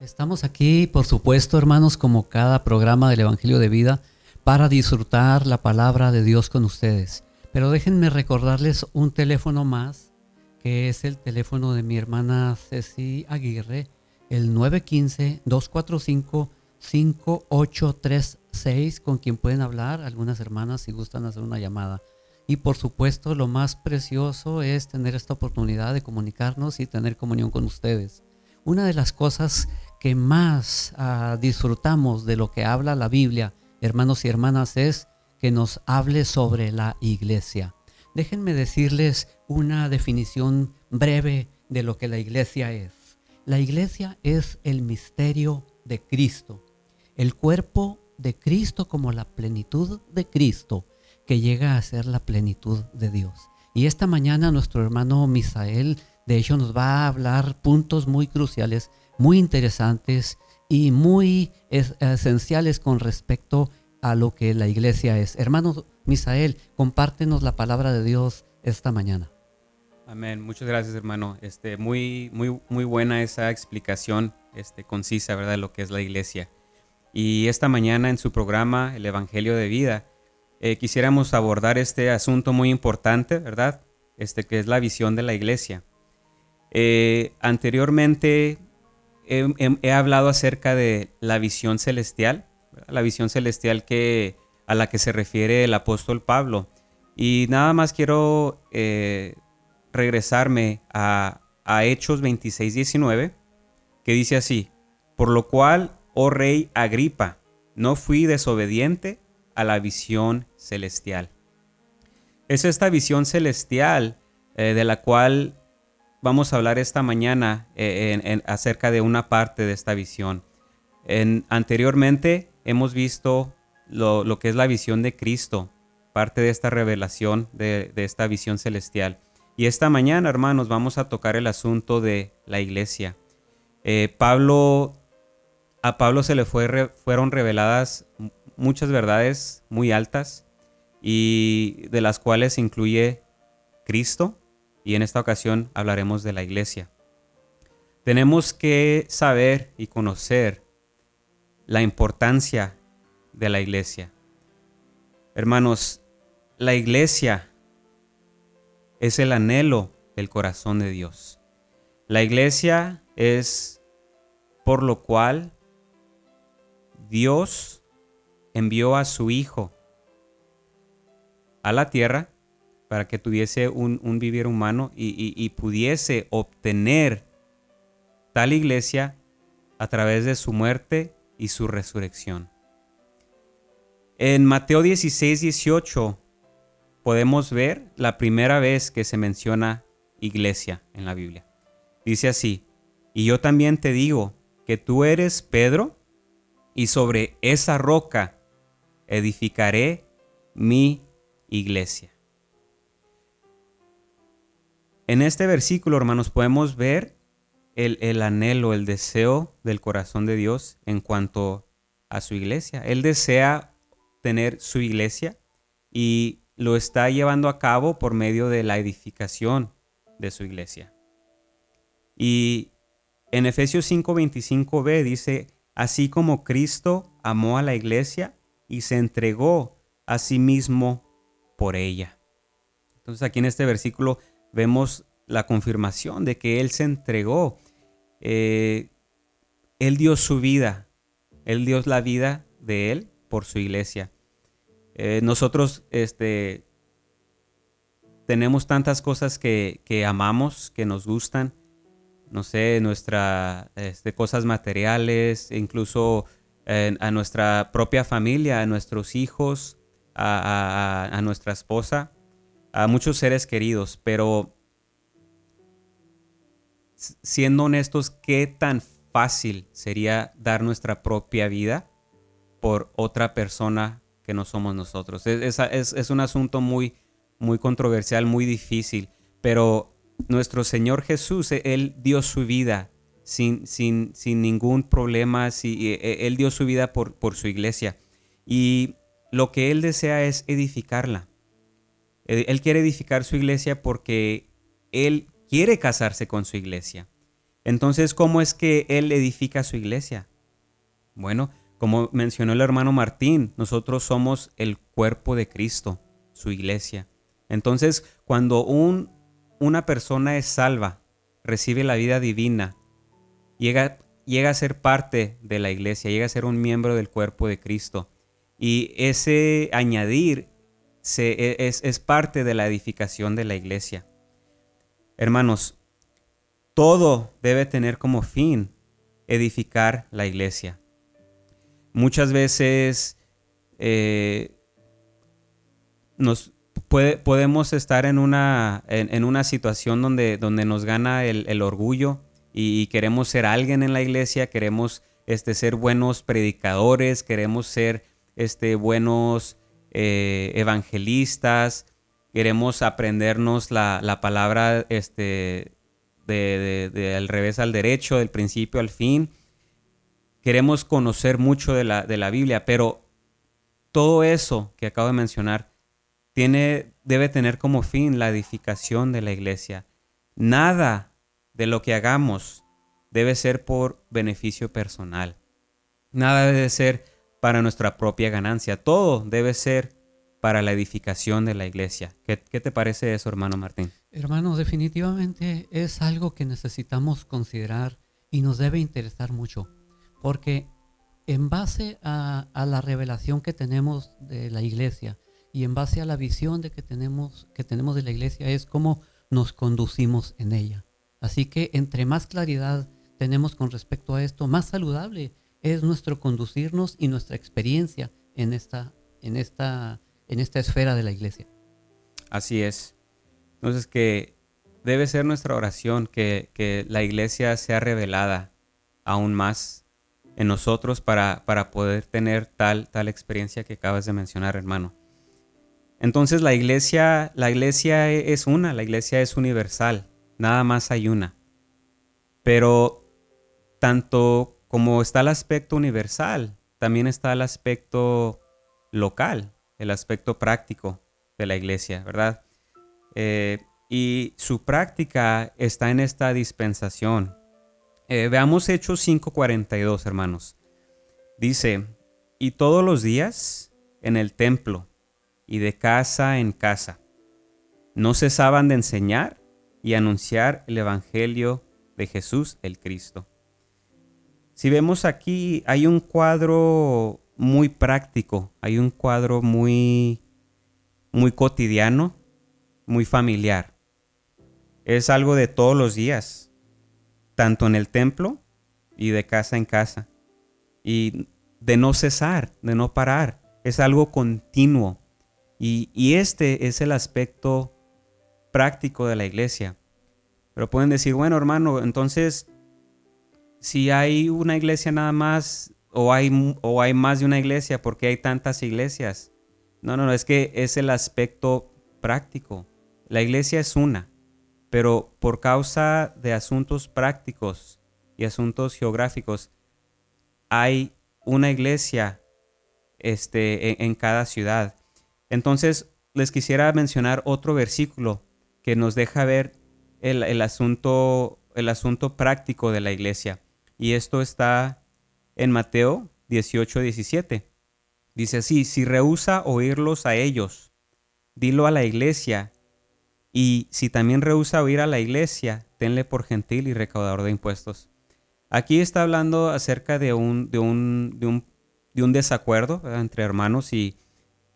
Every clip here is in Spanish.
Estamos aquí, por supuesto, hermanos, como cada programa del Evangelio de Vida, para disfrutar la palabra de Dios con ustedes. Pero déjenme recordarles un teléfono más, que es el teléfono de mi hermana Ceci Aguirre, el 915-245-5836, con quien pueden hablar algunas hermanas si gustan hacer una llamada. Y por supuesto, lo más precioso es tener esta oportunidad de comunicarnos y tener comunión con ustedes. Una de las cosas que más ah, disfrutamos de lo que habla la Biblia, hermanos y hermanas, es que nos hable sobre la iglesia. Déjenme decirles una definición breve de lo que la iglesia es. La iglesia es el misterio de Cristo, el cuerpo de Cristo como la plenitud de Cristo, que llega a ser la plenitud de Dios. Y esta mañana nuestro hermano Misael, de hecho, nos va a hablar puntos muy cruciales muy interesantes y muy esenciales con respecto a lo que la iglesia es. Hermano Misael, compártenos la palabra de Dios esta mañana. Amén. Muchas gracias, hermano. Este, muy, muy, muy buena esa explicación este, concisa, ¿verdad?, de lo que es la iglesia. Y esta mañana en su programa, El Evangelio de Vida, eh, quisiéramos abordar este asunto muy importante, ¿verdad? Este, que es la visión de la iglesia. Eh, anteriormente he, hablado acerca de la visión celestial, la visión celestial que, a la que se refiere el apóstol Pablo. Y nada más quiero eh, regresarme a, Hechos 26, 19, que dice así, por lo cual, oh rey Agripa, no fui desobediente a la visión celestial. Es esta visión celestial eh, de la cual vamos a hablar esta mañana eh, acerca de una parte de esta visión. En, anteriormente hemos visto lo, que es la visión de Cristo, parte de esta revelación de, esta visión celestial. Y esta mañana, hermanos, vamos a tocar el asunto de la iglesia. Eh, Pablo, a Pablo se le fue, fueron reveladas muchas verdades muy altas y de las cuales incluye Cristo, y en esta ocasión hablaremos de la iglesia. Tenemos que saber y conocer la importancia de la iglesia. Hermanos, la iglesia es el anhelo del corazón de Dios. La iglesia es por lo cual Dios envió a su Hijo a la tierra para que tuviese un, vivir humano y, pudiese obtener tal iglesia a través de su muerte y su resurrección. En Mateo 16, 18 podemos ver la primera vez que se menciona iglesia en la Biblia. Dice así, y yo también te digo que tú eres Pedro, y sobre esa roca edificaré mi iglesia. En este versículo, hermanos, podemos ver el, anhelo, el deseo del corazón de Dios en cuanto a su iglesia. Él desea tener su iglesia y lo está llevando a cabo por medio de la edificación de su iglesia. Y en Efesios 5:25b dice, así como Cristo amó a la iglesia y se entregó a sí mismo por ella. Entonces aquí en este versículo vemos la confirmación de que Él se entregó. Eh, él dio su vida, Él dio la vida de Él por su iglesia. Eh, nosotros este, tenemos tantas cosas que, amamos, que nos gustan, no sé, nuestras este, cosas materiales, incluso a nuestra propia familia, a nuestros hijos, a nuestra esposa a muchos seres queridos, pero siendo honestos, ¿qué tan fácil sería dar nuestra propia vida por otra persona que no somos nosotros. Es, es, un asunto muy, muy controversial, muy difícil, pero nuestro Señor Jesús, Él dio su vida sin, sin, sin ningún problema, si, e, e, Él dio su vida por, por su iglesia. Y lo que Él desea es edificarla. E, él quiere edificar su iglesia porque Él quiere casarse con su iglesia. Entonces, ¿cómo es que Él edifica su iglesia? Bueno, como mencionó el hermano Martín, nosotros somos el cuerpo de Cristo, su iglesia. Entonces, cuando un, una persona es salva, recibe la vida divina, llega, llega a ser parte de la iglesia, llega a ser un miembro del cuerpo de Cristo. Y ese añadir e, es, es parte de la edificación de la iglesia. Hermanos, todo debe tener como fin edificar la iglesia. Muchas veces eh, nos podemos estar en una, en, una situación donde, donde nos gana el, orgullo y, queremos ser alguien en la iglesia, queremos este, ser buenos predicadores, queremos ser este, buenos eh, evangelistas, queremos aprendernos la, palabra este, de, del revés al derecho, del principio al fin queremos conocer mucho de la, de la Biblia, pero todo eso que acabo de mencionar tiene, debe tener como fin la edificación de la iglesia. Nada de lo que hagamos debe ser por beneficio personal. Nada debe ser para nuestra propia ganancia. Todo debe ser para la edificación de la iglesia. ¿Qué, qué te parece eso, hermano Martín? Hermano, definitivamente es algo que necesitamos considerar y nos debe interesar mucho. Porque en base a, la revelación que tenemos de la iglesia y en base a la visión de que tenemos, que tenemos de la iglesia es cómo nos conducimos en ella. Así que entre más claridad tenemos con respecto a esto, más saludable es nuestro conducirnos y nuestra experiencia en esta, en esta, en esta esfera de la iglesia. Así es. Entonces que debe ser nuestra oración que, que la iglesia sea revelada aún más en nosotros para, para poder tener tal, tal experiencia que acabas de mencionar, hermano. Entonces la iglesia, la iglesia es una, la iglesia es universal, nada más hay una. Pero tanto como está el aspecto universal, también está el aspecto local, el aspecto práctico de la iglesia, ¿verdad? Eh, y su práctica está en esta dispensación, eh, veamos Hechos 5:42, hermanos. Dice, y todos los días en el templo y de casa en casa, no cesaban de enseñar y anunciar el Evangelio de Jesús el Cristo. Si vemos aquí, hay un cuadro muy práctico, hay un cuadro muy, muy cotidiano, muy familiar. Es algo de todos los días tanto en el templo y de casa en casa. Y de no cesar, de no parar. Es algo continuo. Y, este es el aspecto práctico de la iglesia. Pero pueden decir, bueno hermano, entonces, si hay una iglesia nada más, o hay, o hay más de una iglesia, ¿por qué hay tantas iglesias? No, no, no, es que es el aspecto práctico. La iglesia es una pero por causa de asuntos prácticos y asuntos geográficos, hay una iglesia este, en, cada ciudad. Entonces, les quisiera mencionar otro versículo que nos deja ver el, asunto, el asunto práctico de la iglesia. Y esto está en Mateo 18, 17. Dice así, si rehúsa oírlos a ellos, dilo a la iglesia y si también rehúsa oír a la iglesia, tenle por gentil y recaudador de impuestos. Aquí está hablando acerca de un, de un, de un, desacuerdo entre hermanos y,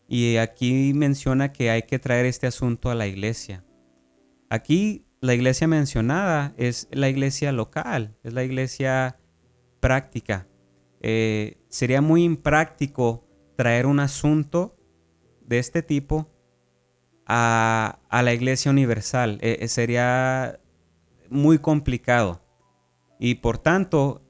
y aquí menciona que hay que traer este asunto a la iglesia. Aquí la iglesia mencionada es la iglesia local, es la iglesia práctica. Eh, sería muy impráctico traer un asunto de este tipo a, la Iglesia Universal. E, e, sería muy complicado. Y por tanto,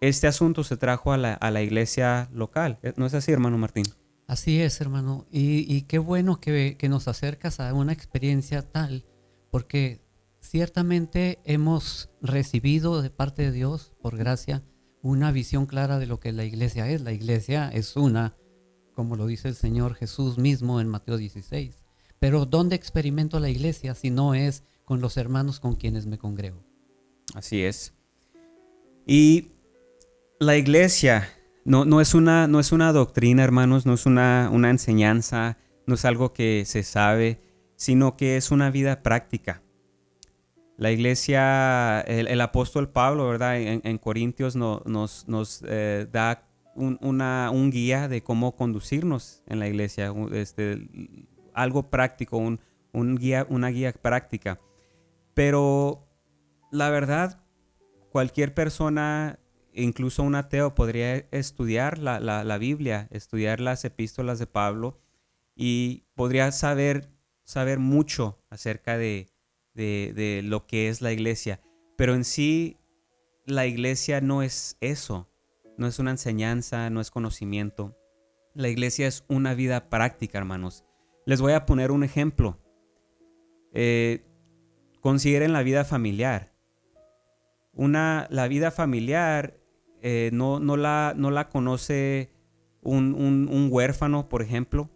este asunto se trajo a la, iglesia local. ¿No es así, hermano Martín? Así es, hermano. Y, qué bueno que, que, nos acercas a una experiencia tal, porque ciertamente hemos recibido de parte de Dios, por gracia, una visión clara de lo que la iglesia es. La iglesia es una, como lo dice el Señor Jesús mismo en Mateo 16. Pero ¿dónde experimento la iglesia si no es con los hermanos con quienes me congrego? Así es. Y la iglesia no, no, es, una, no es una doctrina, hermanos, no es una, una enseñanza, no es algo que se sabe, sino que es una vida práctica. La iglesia, el, apóstol Pablo, ¿verdad? En, Corintios nos, nos eh, da un, una, un, guía de cómo conducirnos en la iglesia, este, algo práctico, un, un guía, una guía práctica. Pero la verdad, cualquier persona, incluso un ateo, podría estudiar la, la, la Biblia, estudiar las epístolas de Pablo y podría saber, saber mucho acerca de, de, lo que es la iglesia. Pero en sí, la iglesia no es eso, no es una enseñanza, no es conocimiento. La iglesia es una vida práctica, hermanos. Les voy a poner un ejemplo. Eh, consideren la vida familiar. Una, la vida familiar eh, no, no, la, no, la, conoce un, un, huérfano, por ejemplo,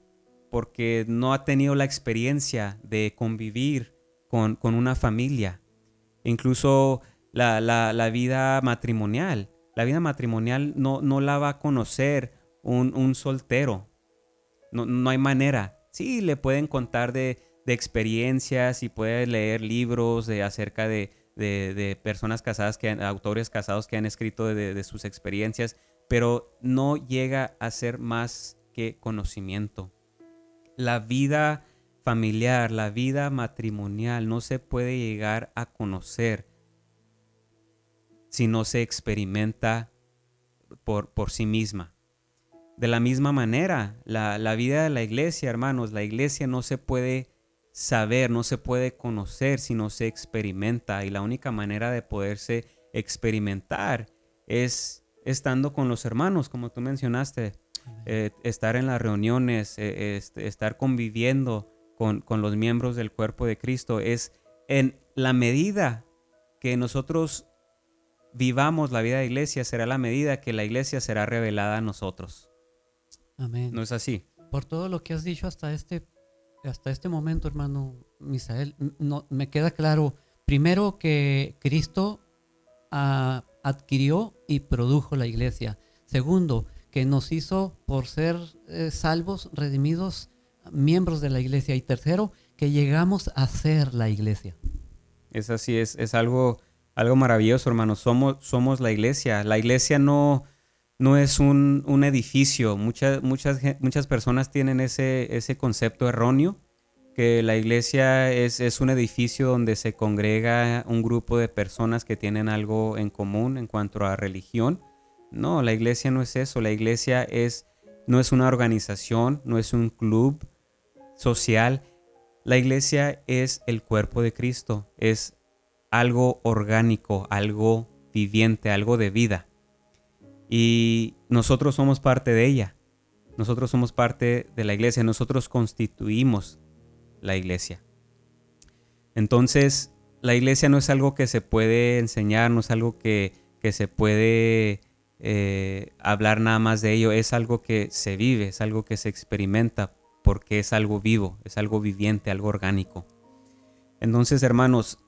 porque no ha tenido la experiencia de convivir con, una familia, incluso la, vida matrimonial. La vida matrimonial no, no la va a conocer un, soltero. No, hay manera. Sí, le pueden contar de, experiencias y puede leer libros de, acerca de, personas casadas, que autores casados que han escrito de, sus experiencias, pero no llega a ser más que conocimiento. La vida familiar, la vida matrimonial no se puede llegar a conocer si no se experimenta por, por sí misma. De la misma manera, la, la, vida de la iglesia, hermanos, la iglesia no se puede saber, no se puede conocer si no se experimenta. Y la única manera de poderse experimentar es estando con los hermanos, como tú mencionaste, eh, estar en las reuniones, eh, este, estar conviviendo con, los miembros del cuerpo de Cristo es en la medida que nosotros vivamos la vida de iglesia, será la medida que la iglesia será revelada a nosotros. Amén. ¿No es así? Por todo lo que has dicho hasta este, hasta este momento, hermano Misael, no, me queda claro, primero que Cristo ah, adquirió y produjo la iglesia. Segundo, que nos hizo por ser eh, salvos, redimidos, miembros de la iglesia. Y tercero, que llegamos a ser la iglesia. Es así, es, es algo, algo maravilloso, hermanos. Somos, somos la iglesia. La iglesia no, no es un, un edificio. Muchas, muchas, muchas personas tienen ese, ese concepto erróneo, que la iglesia es, es un edificio donde se congrega un grupo de personas que tienen algo en común en cuanto a religión. No, la iglesia no es eso. La iglesia es, no es una organización, no es un club, social, la iglesia es el cuerpo de Cristo, es algo orgánico, algo viviente, algo de vida. Y nosotros somos parte de ella. Nosotros somos parte de la iglesia. Nosotros constituimos la iglesia. Entonces, la iglesia no es algo que se puede enseñar, no es algo que, se puede eh, hablar nada más de ello, es algo que se vive, es algo que se experimenta porque es algo vivo, es algo viviente, algo orgánico. Entonces, hermanos,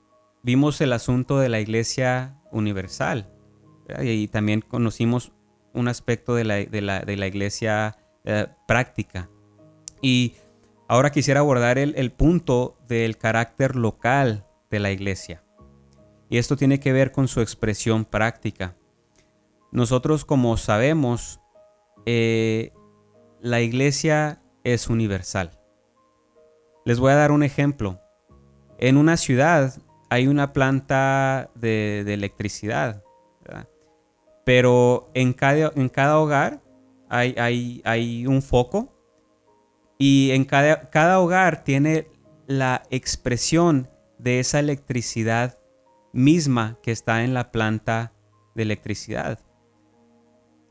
vimos el asunto de la iglesia universal y también conocimos un aspecto de la, de la, iglesia eh, práctica. Y ahora quisiera abordar el, el punto del carácter local de la iglesia. Y esto tiene que ver con su expresión práctica. Nosotros, como sabemos, eh, la iglesia es universal. Les voy a dar un ejemplo. En una ciudad hay una planta de, electricidad, pero en cada, en cada hogar hay, hay, hay, un foco y en cada, cada hogar tiene la expresión de esa electricidad misma que está en la planta de electricidad.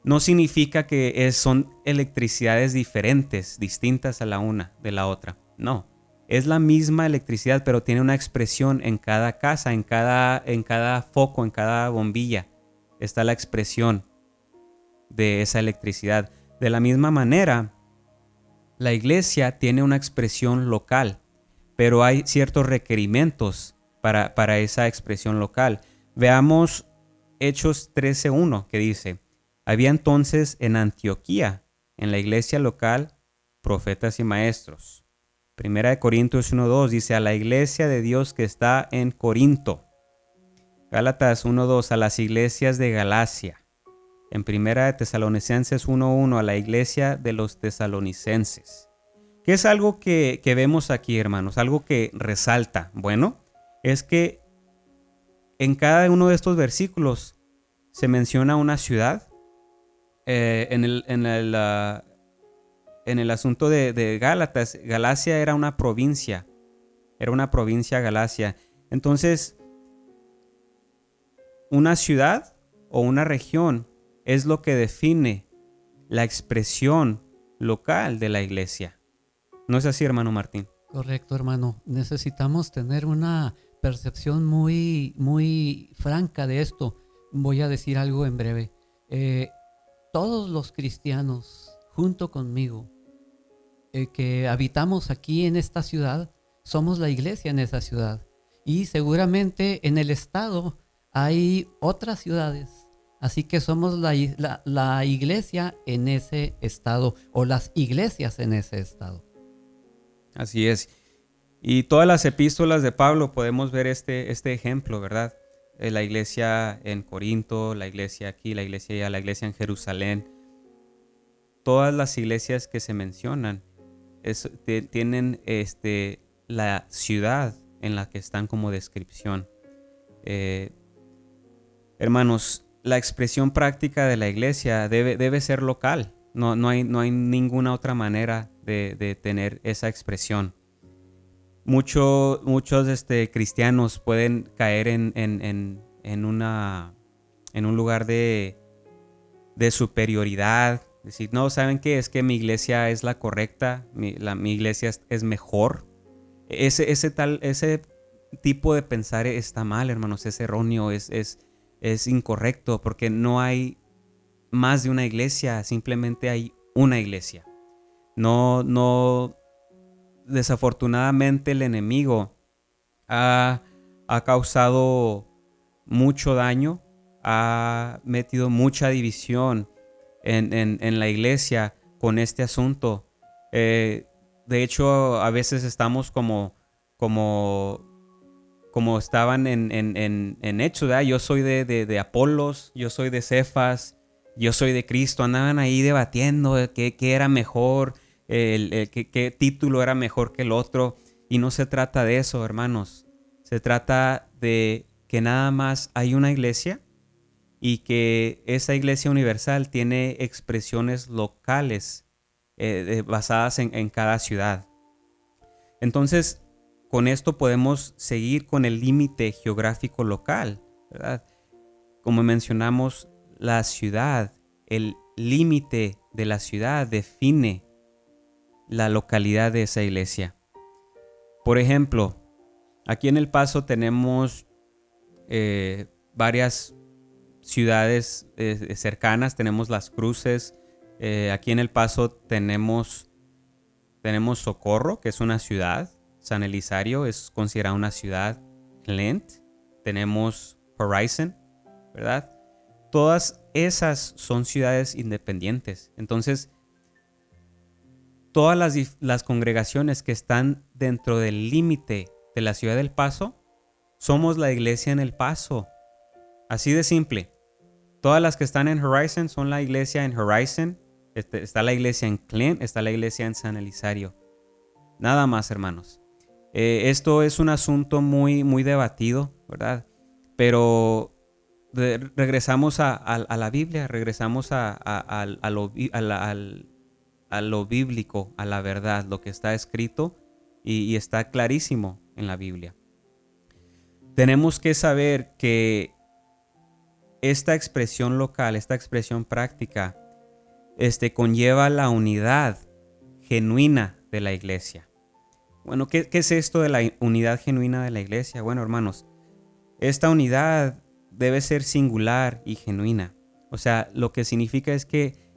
No significa que son electricidades diferentes, distintas a la una de la otra. No, es la misma electricidad, pero tiene una expresión en cada casa, en cada, en cada foco, en cada bombilla. Está la expresión de esa electricidad. De la misma manera, la iglesia tiene una expresión local, pero hay ciertos requerimientos para, para esa expresión local. Veamos Hechos 13.1 que dice, había entonces en Antioquía, en la iglesia local, profetas y maestros. Primera de Corintios 1.2 dice a la iglesia de Dios que está en Corinto. Gálatas 1.2 a las iglesias de Galacia. En Primera de Tesalonicenses 1.1 a la iglesia de los tesalonicenses. ¿Qué es algo que, que vemos aquí, hermanos? Algo que resalta. Bueno, es que en cada uno de estos versículos se menciona una ciudad, eh, en, el, en, en, el, asunto de, de, Gálatas, Galacia era una provincia, era una provincia Galacia. Entonces, una ciudad o una región es lo que define la expresión local de la iglesia. ¿No es así, hermano Martín? Correcto, hermano. Necesitamos tener una percepción muy, muy franca de esto. Voy a decir algo en breve. Eh, todos los cristianos, junto conmigo, eh, que habitamos aquí en esta ciudad, somos la iglesia en esa ciudad. Y seguramente en el estado hay otras ciudades. Así que somos la, la, iglesia en ese estado o las iglesias en ese estado. Así es. Y todas las epístolas de Pablo podemos ver este, este ejemplo, ¿verdad? Eh, la iglesia en Corinto, la iglesia aquí, la iglesia allá, la iglesia en Jerusalén. Todas las iglesias que se mencionan tienen este, la ciudad en la que están como descripción. Eh, hermanos, la expresión práctica de la iglesia debe, debe ser local. No, no, hay, no hay ninguna otra manera de, de tener esa expresión muchos este, cristianos pueden caer en, en, una, en un lugar de, de superioridad. Decir, no, ¿saben qué? Es que mi iglesia es la correcta, mi, la, mi iglesia es, mejor. Ese, ese, tal, ese tipo de pensar está mal, hermanos, es erróneo, es, es, es incorrecto, porque no hay más de una iglesia, simplemente hay una iglesia. No, no, desafortunadamente el enemigo ha, causado mucho daño, ha metido mucha división en, la iglesia con este asunto. Eh, de hecho, a veces estamos como, como, como estaban en, en, Hechos, yo soy de, de, Apolos, yo soy de Cefas, yo soy de Cristo, andaban ahí debatiendo qué, qué era mejor, el, qué, título era mejor que el otro. Y no se trata de eso, hermanos. Se trata de que nada más hay una iglesia y que esa iglesia universal tiene expresiones locales eh, basadas en, cada ciudad. Entonces, con esto podemos seguir con el límite geográfico local, ¿verdad? Como mencionamos, la ciudad, el límite de la ciudad define la localidad de esa iglesia. Por ejemplo, aquí en El Paso tenemos eh, varias ciudades eh, cercanas, tenemos Las Cruces, eh, aquí en El Paso tenemos, tenemos Socorro, que es una ciudad, San Elizario es considerada una ciudad, Clint, tenemos Horizon, ¿verdad? Todas esas son ciudades independientes. Entonces, todas las, congregaciones que están dentro del límite de la ciudad del Paso, somos la iglesia en el Paso. Así de simple. Todas las que están en Horizon son la iglesia en Horizon. Este, está la iglesia en Clint, está la iglesia en San Elizario. Nada más, hermanos. Eh, esto es un asunto muy, muy debatido, ¿verdad? Pero regresamos a, la Biblia, regresamos a, al, a lo bíblico, a la verdad, lo que está escrito y, está clarísimo en la Biblia. Tenemos que saber que esta expresión local, esta expresión práctica, este, conlleva la unidad genuina de la iglesia. Bueno, ¿qué, ¿qué, es esto de la unidad genuina de la iglesia? Bueno, hermanos, esta unidad debe ser singular y genuina. O sea, lo que significa es que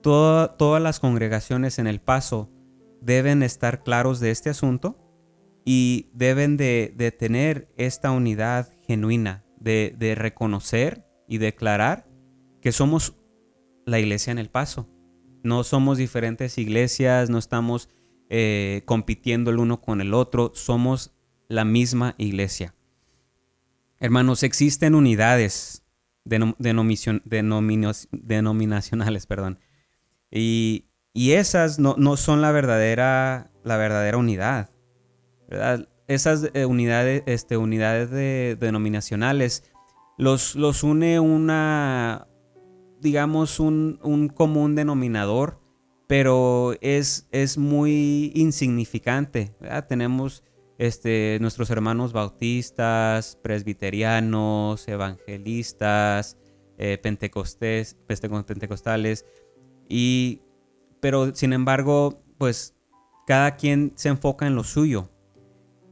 todas las congregaciones en el paso deben estar claros de este asunto y deben de, tener esta unidad genuina, de, reconocer y declarar que somos la iglesia en el paso. No somos diferentes iglesias, no estamos eh, compitiendo el uno con el otro, somos la misma iglesia. Hermanos, existen unidades denominacionales, perdón, y, esas no, son la verdadera, la verdadera unidad. Esas eh, unidades, este, unidades denominacionales los, los une una, digamos, un, común denominador, pero es, es muy insignificante. Tenemos este, nuestros hermanos bautistas, presbiterianos, evangelistas, eh, pentecostales, y, pero sin embargo, pues cada quien se enfoca en lo suyo.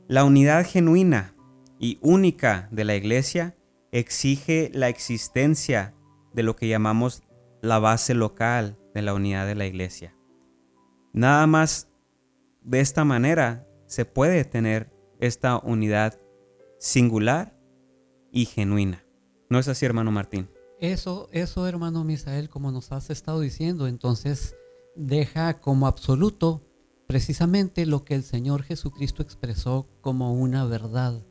La unidad genuina y única de la iglesia exige la existencia de lo que llamamos la base local de la unidad de la iglesia. Nada más de esta manera se puede tener esta unidad singular y genuina. ¿No es así, hermano Martín? Eso, eso, hermano Misael, como nos has estado diciendo, entonces deja como absoluto precisamente lo que el Señor Jesucristo expresó como una verdad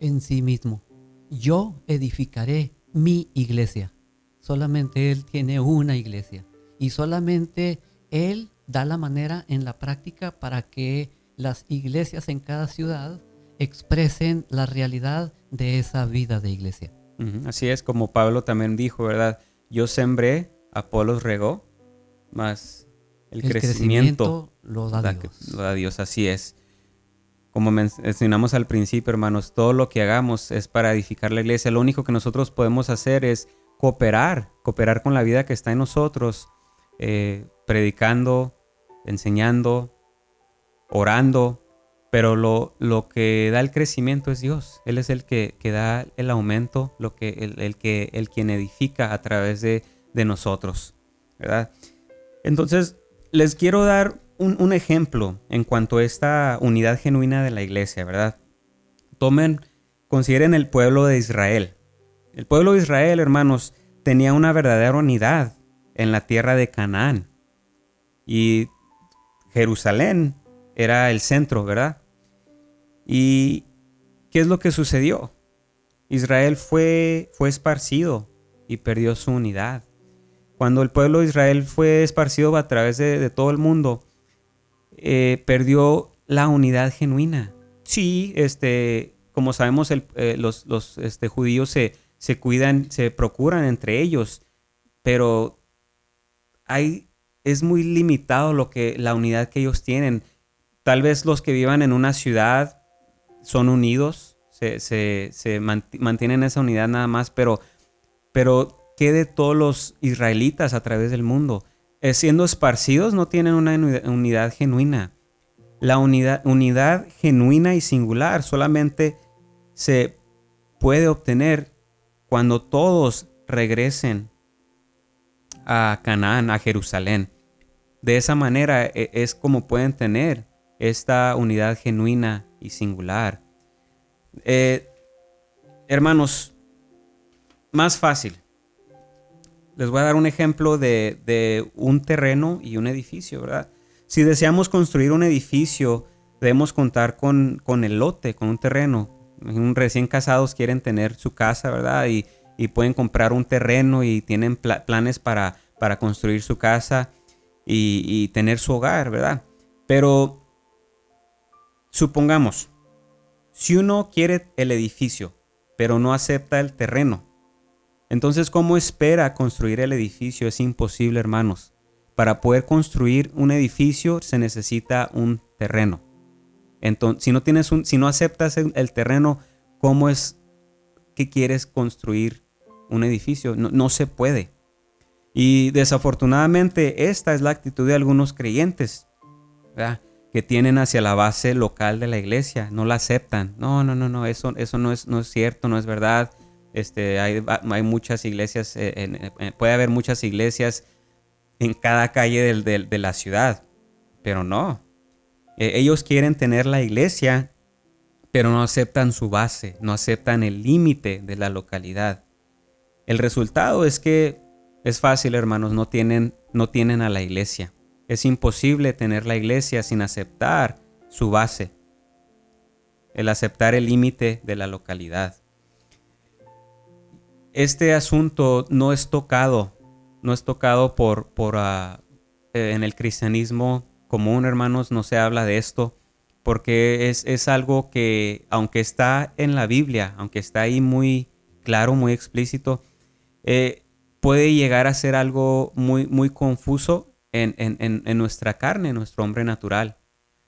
en sí mismo. Yo edificaré mi iglesia. Solamente Él tiene una iglesia. Y solamente Él da la manera en la práctica para que las iglesias en cada ciudad expresen la realidad de esa vida de iglesia. Así es como Pablo también dijo, ¿verdad? Yo sembré, Apolos regó, más el, crecimiento, lo da, Dios. Lo da Dios, así es. Como mencionamos al principio, hermanos, todo lo que hagamos es para edificar la iglesia. Lo único que nosotros podemos hacer es cooperar, cooperar con la vida que está en nosotros, eh, predicando, enseñando, orando, pero lo, lo, que da el crecimiento es Dios. Él es el que, que da el aumento, lo que, el, que, el quien edifica a través de, de, nosotros. ¿verdad? Entonces, les quiero dar un, un, ejemplo en cuanto a esta unidad genuina de la iglesia, ¿verdad? Tomen, consideren el pueblo de Israel. El pueblo de Israel, hermanos, tenía una verdadera unidad en la tierra de Canaán. Y Jerusalén era el centro, ¿verdad? ¿Y qué es lo que sucedió? Israel fue, fue esparcido y perdió su unidad. Cuando el pueblo de Israel fue esparcido a través de, todo el mundo, eh, perdió la unidad genuina. Sí, este, como sabemos, eh, los, este, judíos se, se cuidan, se procuran entre ellos, pero hay, es muy limitado lo que, la unidad que ellos tienen. Tal vez los que vivan en una ciudad son unidos, se, mantienen esa unidad nada más, pero, pero ¿qué de todos los israelitas a través del mundo? Eh, siendo esparcidos no tienen una unidad genuina. La unidad, unidad genuina y singular solamente se puede obtener cuando todos regresen a Canaán, a Jerusalén. De esa manera e, es como pueden tener esta unidad genuina y singular. Eh, hermanos, más fácil. Les voy a dar un ejemplo de, un terreno y un edificio, ¿verdad? Si deseamos construir un edificio, debemos contar con, con el lote, con un terreno. Un recién casados quieren tener su casa, ¿verdad? Y, pueden comprar un terreno y tienen planes para, para construir su casa y, y tener su hogar, ¿verdad? Pero Supongamos, si uno quiere el edificio, pero no acepta el terreno, entonces ¿cómo espera construir el edificio? Es imposible, hermanos. Para poder construir un edificio se necesita un terreno. Entonces, si no tienes un, si no aceptas el, terreno, ¿cómo es que quieres construir un edificio. No, se puede. Y desafortunadamente esta es la actitud de algunos creyentes, que tienen hacia la base local de la iglesia, no la aceptan. No, no, no, no, eso, eso no, es, no es cierto, no es verdad. Este, hay, hay muchas iglesias, eh, puede haber muchas iglesias en cada calle de la ciudad, pero no. E, ellos quieren tener la iglesia pero no aceptan su base, no aceptan el límite de la localidad. El resultado es que es fácil, hermanos, no tienen, no tienen a la iglesia. Es imposible tener la iglesia sin aceptar su base, el aceptar el límite de la localidad. Este asunto no es tocado, no es tocado por, ah, en el cristianismo común, hermanos, no se habla de esto porque es, algo que, aunque está en la Biblia, aunque está ahí muy claro, muy explícito, eh, puede llegar a ser algo muy, muy confuso en, nuestra carne, en nuestro hombre natural.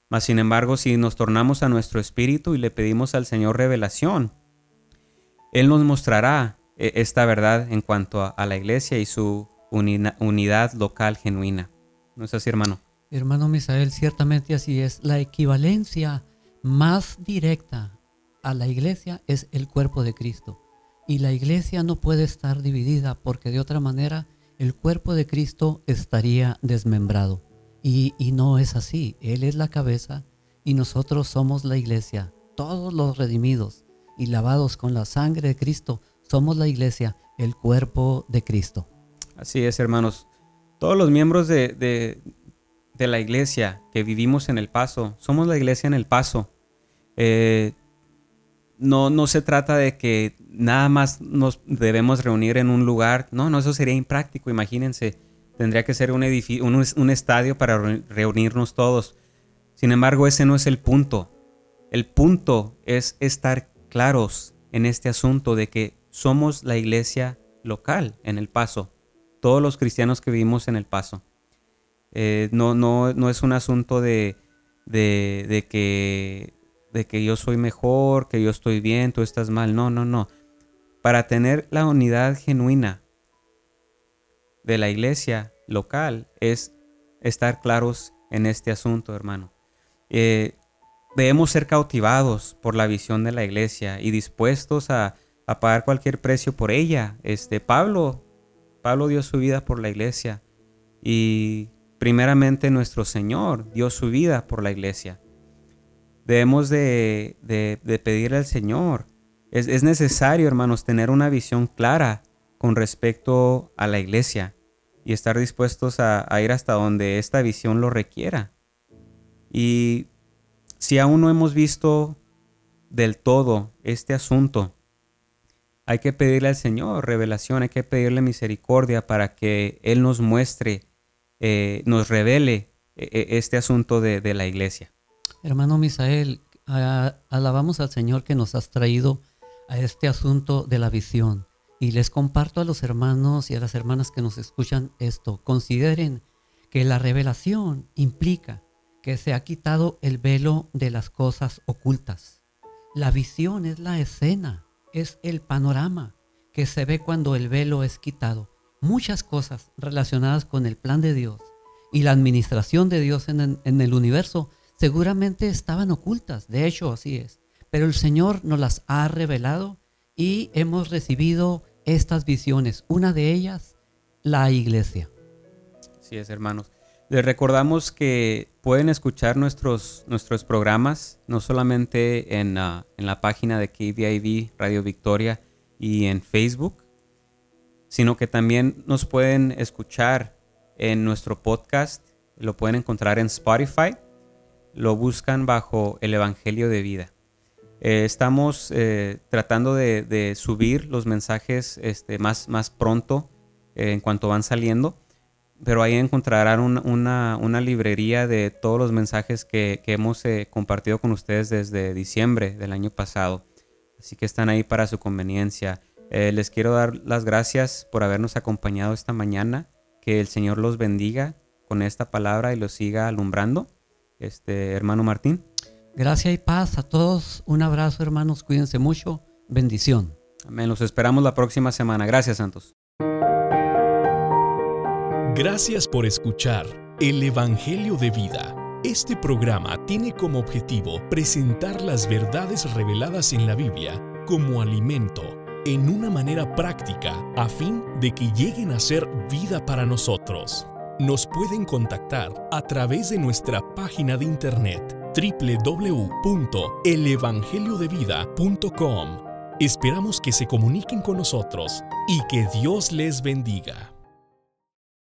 Mas, sin embargo, si nos tornamos a nuestro espíritu y le pedimos al Señor revelación, Él nos mostrará eh, esta verdad en cuanto a, la iglesia y su unidad local genuina. ¿No es así, hermano? Hermano Misael, ciertamente así es. La equivalencia más directa a la iglesia es el cuerpo de Cristo. Y la iglesia no puede estar dividida porque de otra manera el cuerpo de Cristo estaría desmembrado. Y, no es así. Él es la cabeza y nosotros somos la iglesia. Todos los redimidos y lavados con la sangre de Cristo somos la iglesia, el cuerpo de Cristo. Así es, hermanos. Todos los miembros de, de la iglesia que vivimos en El Paso. Somos la iglesia en El Paso. Eh, no, no se trata de que nada más nos debemos reunir en un lugar. No, no, eso sería impráctico. Imagínense, tendría que ser un, edificio, un, estadio para reunirnos todos. Sin embargo, ese no es el punto. El punto es estar claros en este asunto de que somos la iglesia local en El Paso. Todos los cristianos que vivimos en El Paso. Eh, no, no, no es un asunto de, de, que, de que yo soy mejor, que yo estoy bien, tú estás mal. No, no, no. Para tener la unidad genuina de la iglesia local es estar claros en este asunto, hermano. Eh, debemos ser cautivados por la visión de la iglesia y dispuestos a, a, pagar cualquier precio por ella. Este, Pablo, Pablo dio su vida por la iglesia y primeramente nuestro Señor dio su vida por la iglesia. Debemos de, pedirle al Señor. Es, necesario, hermanos, tener una visión clara con respecto a la iglesia y estar dispuestos a, ir hasta donde esta visión lo requiera. Y si aún no hemos visto del todo este asunto, hay que pedirle al Señor revelación, hay que pedirle misericordia para que Él nos muestre eh, nos revele eh, eh, este asunto de, la iglesia. Hermano Misael, alabamos al Señor que nos has traído a este asunto de la visión. Y les comparto a los hermanos y a las hermanas que nos escuchan esto. Consideren que la revelación implica que se ha quitado el velo de las cosas ocultas. La visión es la escena, es el panorama que se ve cuando el velo es quitado muchas cosas relacionadas con el plan de Dios y la administración de Dios en, el universo seguramente estaban ocultas. De hecho, así es. Pero el Señor nos las ha revelado y hemos recibido estas visiones. Una de ellas, la iglesia. Así es, hermanos. Les recordamos que pueden escuchar nuestros, nuestros programas, no solamente en, ah, en la página de KVIV Radio Victoria y en Facebook, sino que también nos pueden escuchar en nuestro podcast. Lo pueden encontrar en Spotify. Lo buscan bajo el Evangelio de Vida. Eh, estamos eh, tratando de, subir los mensajes este, más, más pronto eh, en cuanto van saliendo, pero ahí encontrarán una, librería de todos los mensajes que, que hemos compartido con ustedes desde diciembre del año pasado. Así que están ahí para su conveniencia. Les quiero dar las gracias por habernos acompañado esta mañana. Que el Señor los bendiga con esta palabra y los siga alumbrando. Este, hermano Martín. Gracias y paz a todos. Un abrazo, hermanos. Cuídense mucho. Bendición. Amén. Los esperamos la próxima semana. Gracias, Santos. Gracias por escuchar el Evangelio de Vida. Este programa tiene como objetivo presentar las verdades reveladas en la Biblia como alimento en una manera práctica a fin de que lleguen a ser vida para nosotros. Nos pueden contactar a través de nuestra página de internet www.elevangeliodevida.com. Esperamos que se comuniquen con nosotros y que Dios les bendiga.